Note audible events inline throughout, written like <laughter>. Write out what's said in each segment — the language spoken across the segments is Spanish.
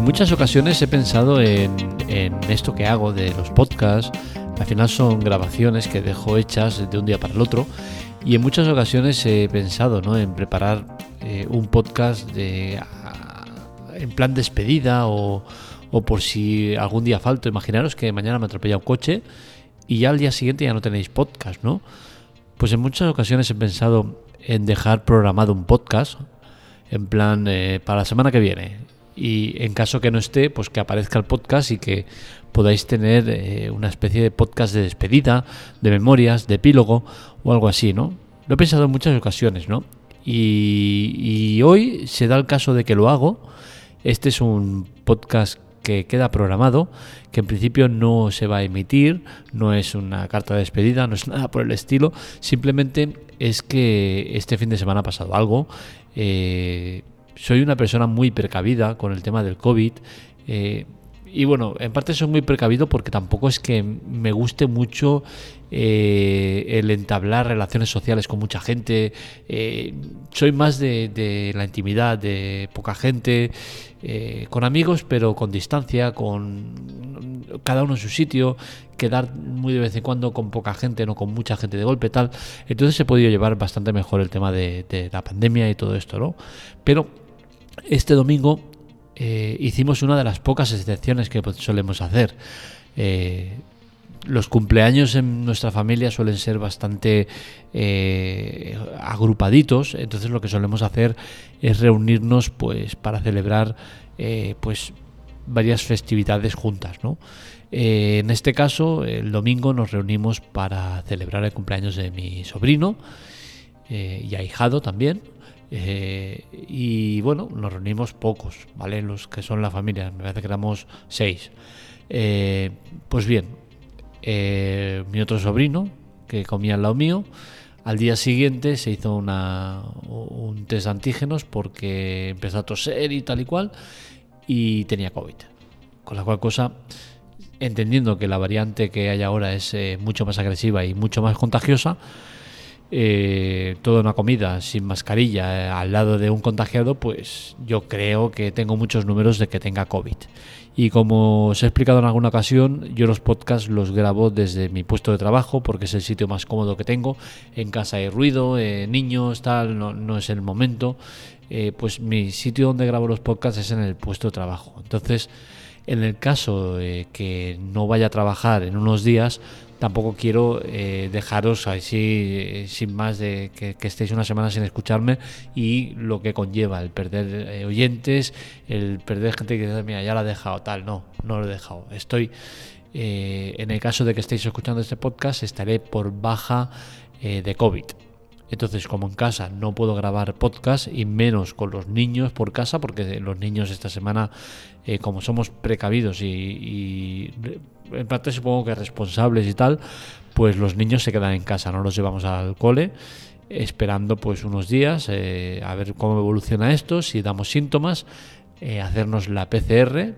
En muchas ocasiones he pensado en, esto que hago de los podcasts. Al final son grabaciones que dejo hechas de un día para el otro. Y en muchas ocasiones he pensado ¿no? en preparar eh, un podcast de, en plan despedida o, por si algún día falto. Imaginaros que mañana me atropella un coche y ya al día siguiente ya no tenéis podcast, ¿no? Pues en muchas ocasiones he pensado en dejar programado un podcast, en plan eh, para la semana que viene. Y en caso que no esté, pues que aparezca el podcast y que podáis tener eh, una especie de podcast de despedida, de memorias, de epílogo o algo así, ¿no? Lo he pensado en muchas ocasiones, ¿no? Y, y hoy se da el caso de que lo hago. Este es un podcast que queda programado, que en principio no se va a emitir, no es una carta de despedida, no es <laughs> nada por el estilo, simplemente es que este fin de semana ha pasado algo. Eh, soy una persona muy precavida con el tema del COVID. Eh, y bueno, en parte soy muy precavido porque tampoco es que me guste mucho eh, el entablar relaciones sociales con mucha gente. Eh, soy más de, la intimidad, de poca gente, con amigos, pero con distancia, con cada uno en su sitio, quedar muy de vez en cuando con poca gente, no con mucha gente de golpe, tal. Entonces he podido llevar bastante mejor el tema de, de la pandemia y todo esto, ¿no? Pero este domingo eh, hicimos una de las pocas excepciones que solemos hacer. Eh, los cumpleaños en nuestra familia suelen ser bastante eh, agrupaditos, entonces lo que solemos hacer es reunirnos pues para celebrar pues varias festividades juntas, en este caso, el domingo nos reunimos para celebrar el cumpleaños de mi sobrino y ahijado también. Eh, y bueno, nos reunimos pocos, ¿vale? Los que son la familia, me parece que éramos seis. Eh, pues bien, eh, mi otro sobrino, que comía al lado mío, al día siguiente se hizo un test de antígenos porque empezó a toser y tal y cual, y tenía COVID. Con la cual cosa, entendiendo que la variante que hay ahora es mucho más agresiva y mucho más contagiosa, eh, toda una comida sin mascarilla eh, al lado de un contagiado, pues yo creo que tengo muchos números de que tenga COVID. Y como os he explicado en alguna ocasión, yo los podcasts los grabo desde mi puesto de trabajo porque es el sitio más cómodo que tengo. En casa hay ruido, eh, niños, tal, no, es el momento. Eh, pues mi sitio donde grabo los podcasts es en el puesto de trabajo. Entonces, en el caso que no vaya a trabajar en unos días, tampoco quiero eh, dejaros así eh, sin más de que, estéis una semana sin escucharme y lo que conlleva el perder eh, oyentes, el perder gente que dice, mira, ya lo ha dejado, tal, no, no lo he dejado. Estoy, en el caso de que estéis escuchando este podcast, estaré por baja de COVID. Entonces, como en casa no puedo grabar podcast y menos con los niños por casa, porque los niños esta semana, eh, como somos precavidos y, en parte supongo que responsables y tal, pues los niños se quedan en casa, no los llevamos al cole, esperando pues unos días eh, a ver cómo evoluciona esto, si damos síntomas, eh, hacernos la PCR,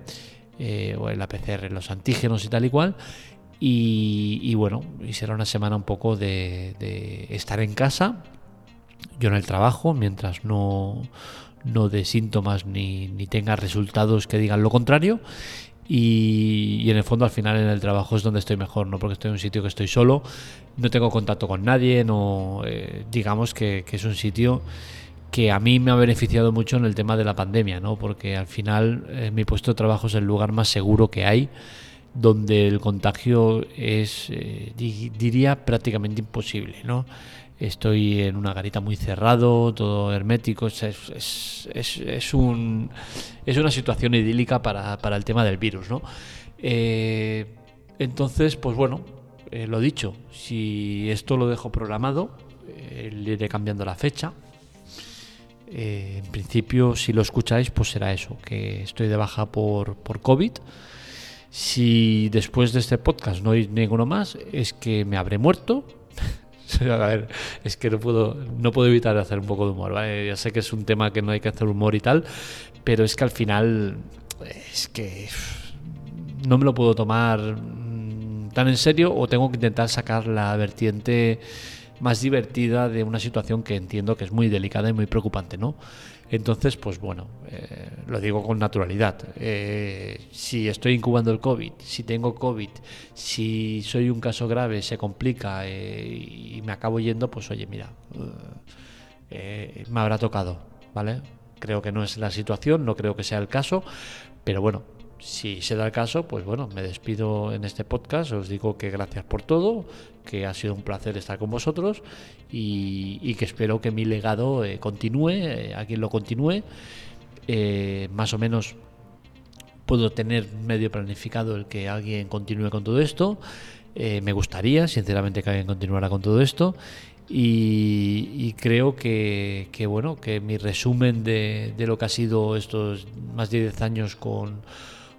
o la PCR, los antígenos y tal y cual, y, bueno, y será una semana un poco de, estar en casa, yo en el trabajo, mientras no, no dé síntomas ni, ni tenga resultados que digan lo contrario. Y, en el fondo al final en el trabajo es donde estoy mejor, ¿no? Porque estoy en un sitio que estoy solo, no tengo contacto con nadie, no eh, digamos que, es un sitio que a mí me ha beneficiado mucho en el tema de la pandemia, ¿no? Porque al final eh, mi puesto de trabajo es el lugar más seguro que hay donde el contagio es, eh, diría, prácticamente imposible, ¿no? Estoy en una garita muy cerrado, todo hermético, es, es, es, es un, es una situación idílica para, para, el tema del virus, ¿no? Eh, entonces, pues bueno, eh, lo dicho, si esto lo dejo programado, le iré cambiando la fecha, en principio, si lo escucháis, pues será eso, que estoy de baja por, por COVID. Si después de este podcast no hay ninguno más, es que me habré muerto. <laughs> a ver, es que no puedo, no puedo evitar hacer un poco de humor. Ya sé que es un tema que no hay que hacer humor y tal, pero es que al final es que no me lo puedo tomar mm, tan en serio o tengo que intentar sacar la vertiente más divertida de una situación que entiendo que es muy delicada y muy preocupante, ¿no? Entonces, pues bueno, eh, lo digo con naturalidad. Eh, si estoy incubando el COVID, si tengo COVID, si soy un caso grave, se complica y me acabo yendo, pues oye, mira, me habrá tocado, ¿vale? Creo que no es la situación, no creo que sea el caso, pero bueno, si se da el caso, pues bueno, me despido en este podcast. Os digo que gracias por todo, que ha sido un placer estar con vosotros y, que espero que mi legado eh, continúe, eh, a quien lo continúe. Eh, más o menos puedo tener medio planificado el que alguien continúe con todo esto. me gustaría, sinceramente, que alguien continuara con todo esto. Y, creo que, bueno, que mi resumen de, de lo que ha sido estos más de 10 años con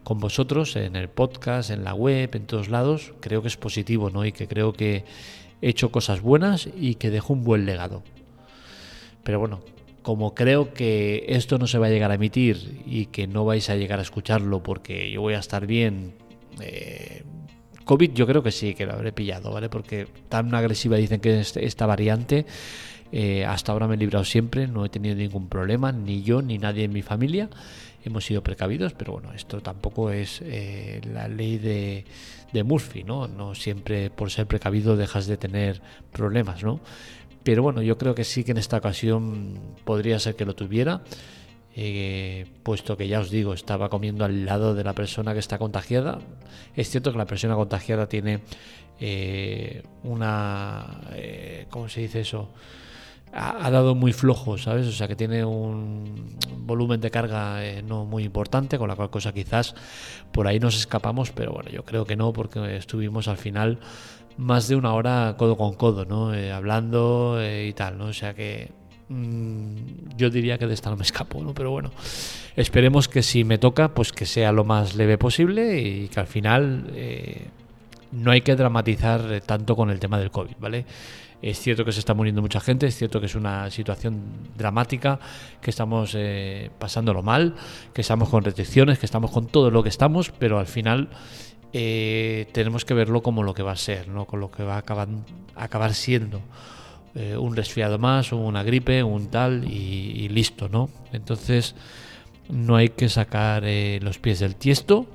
con vosotros en el podcast, en la web, en todos lados, creo que es positivo, ¿no? Y que creo que he hecho cosas buenas y que dejo un buen legado. Pero bueno, como creo que esto no se va a llegar a emitir y que no vais a llegar a escucharlo porque yo voy a estar bien, eh, COVID yo creo que sí, que lo habré pillado, ¿vale? Porque tan agresiva dicen que es esta variante. Eh, hasta ahora me he librado siempre, no he tenido ningún problema, ni yo ni nadie en mi familia hemos sido precavidos, pero bueno, esto tampoco es eh, la ley de, Murphy, ¿no? No siempre por ser precavido dejas de tener problemas, ¿no? Pero bueno, yo creo que sí que en esta ocasión podría ser que lo tuviera, eh, puesto que ya os digo, estaba comiendo al lado de la persona que está contagiada. Es cierto que la persona contagiada tiene una... ¿Cómo se dice eso? Ha, dado muy flojo, ¿sabes? O sea que tiene un volumen de carga eh, no muy importante, con la cual cosa quizás por ahí nos escapamos, pero bueno, yo creo que no, porque estuvimos al final más de una hora codo con codo, ¿no? Eh, hablando eh, y tal, ¿no? O sea que mm, yo diría que de esta no me escapo, ¿no? Pero bueno, esperemos que si me toca, pues que sea lo más leve posible y que al final no hay que dramatizar tanto con el tema del COVID, ¿vale? Es cierto que se está muriendo mucha gente, es cierto que es una situación dramática, que estamos eh, pasándolo mal, que estamos con restricciones, que estamos con todo lo que estamos, pero al final eh, tenemos que verlo como lo que va a ser, ¿no? con lo que va a acabar, acabar siendo. Eh, un resfriado más, una gripe, un tal y, listo, ¿no? Entonces no hay que sacar los pies del tiesto,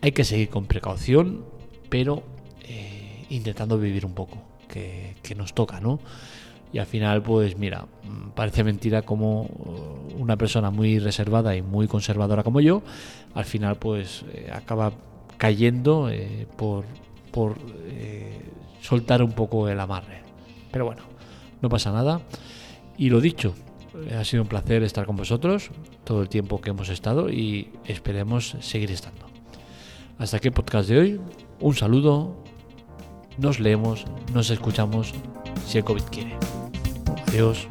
hay que seguir con precaución, pero intentando vivir un poco que, nos toca, ¿no? Y al final, pues mira, mm, parece mentira como uh, una persona muy reservada y muy conservadora como yo, al final pues eh, acaba cayendo eh, por, por eh, soltar un poco el amarre. Pero bueno, no pasa nada. Y lo dicho, ha sido un placer estar con vosotros todo el tiempo que hemos estado y esperemos seguir estando. Hasta aquí el podcast de hoy. Un saludo, nos leemos, nos escuchamos si el COVID quiere. Adiós.